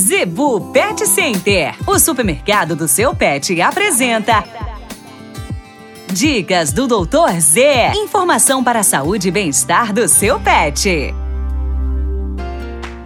Zebu Pet Center, o supermercado do seu pet, apresenta. Dicas do Doutor Z. Informação para a saúde e bem-estar do seu pet.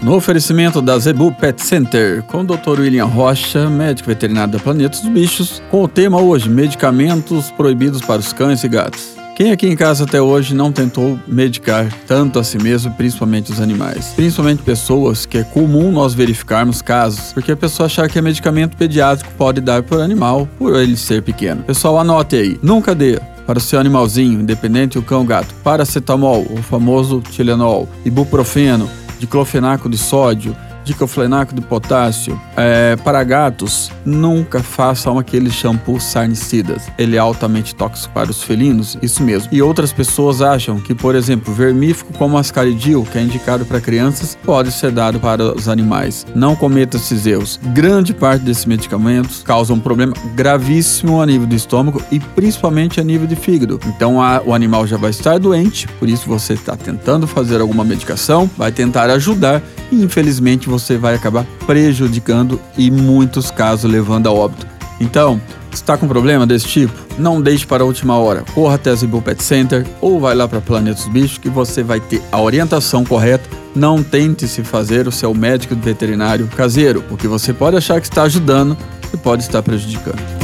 No oferecimento da Zebu Pet Center, com o Dr. William Rocha, médico veterinário da Planeta dos Bichos, com o tema hoje: medicamentos proibidos para os cães e gatos. Quem aqui em casa até hoje não tentou medicar tanto a si mesmo, principalmente os animais? Principalmente pessoas que é comum nós verificarmos casos, porque a pessoa achar que é medicamento pediátrico pode dar por animal, por ele ser pequeno. Pessoal, anote aí, nunca dê para o seu animalzinho, independente o cão ou gato, paracetamol, o famoso Tilenol, ibuprofeno, diclofenaco de sódio, diclofenaco de potássio. É, para gatos, nunca façam aquele shampoo sarnicidas. Ele é altamente tóxico para os felinos, isso mesmo. E outras pessoas acham que, por exemplo, vermífugo como ascaridil, que é indicado para crianças, pode ser dado para os animais. Não cometa esses erros. Grande parte desses medicamentos causam um problema gravíssimo a nível do estômago e principalmente a nível de fígado. Então a, o animal já vai estar doente, por isso você está tentando fazer alguma medicação, vai tentar ajudar e infelizmente você vai acabar prejudicando e muitos casos levando a óbito. Então, está com problema desse tipo? Não deixe para a última hora. Corra até a Zibu Pet Center ou vai lá para Planeta dos Bichos que você vai ter a orientação correta. Não tente se fazer o seu médico veterinário caseiro, porque você pode achar que está ajudando e pode estar prejudicando.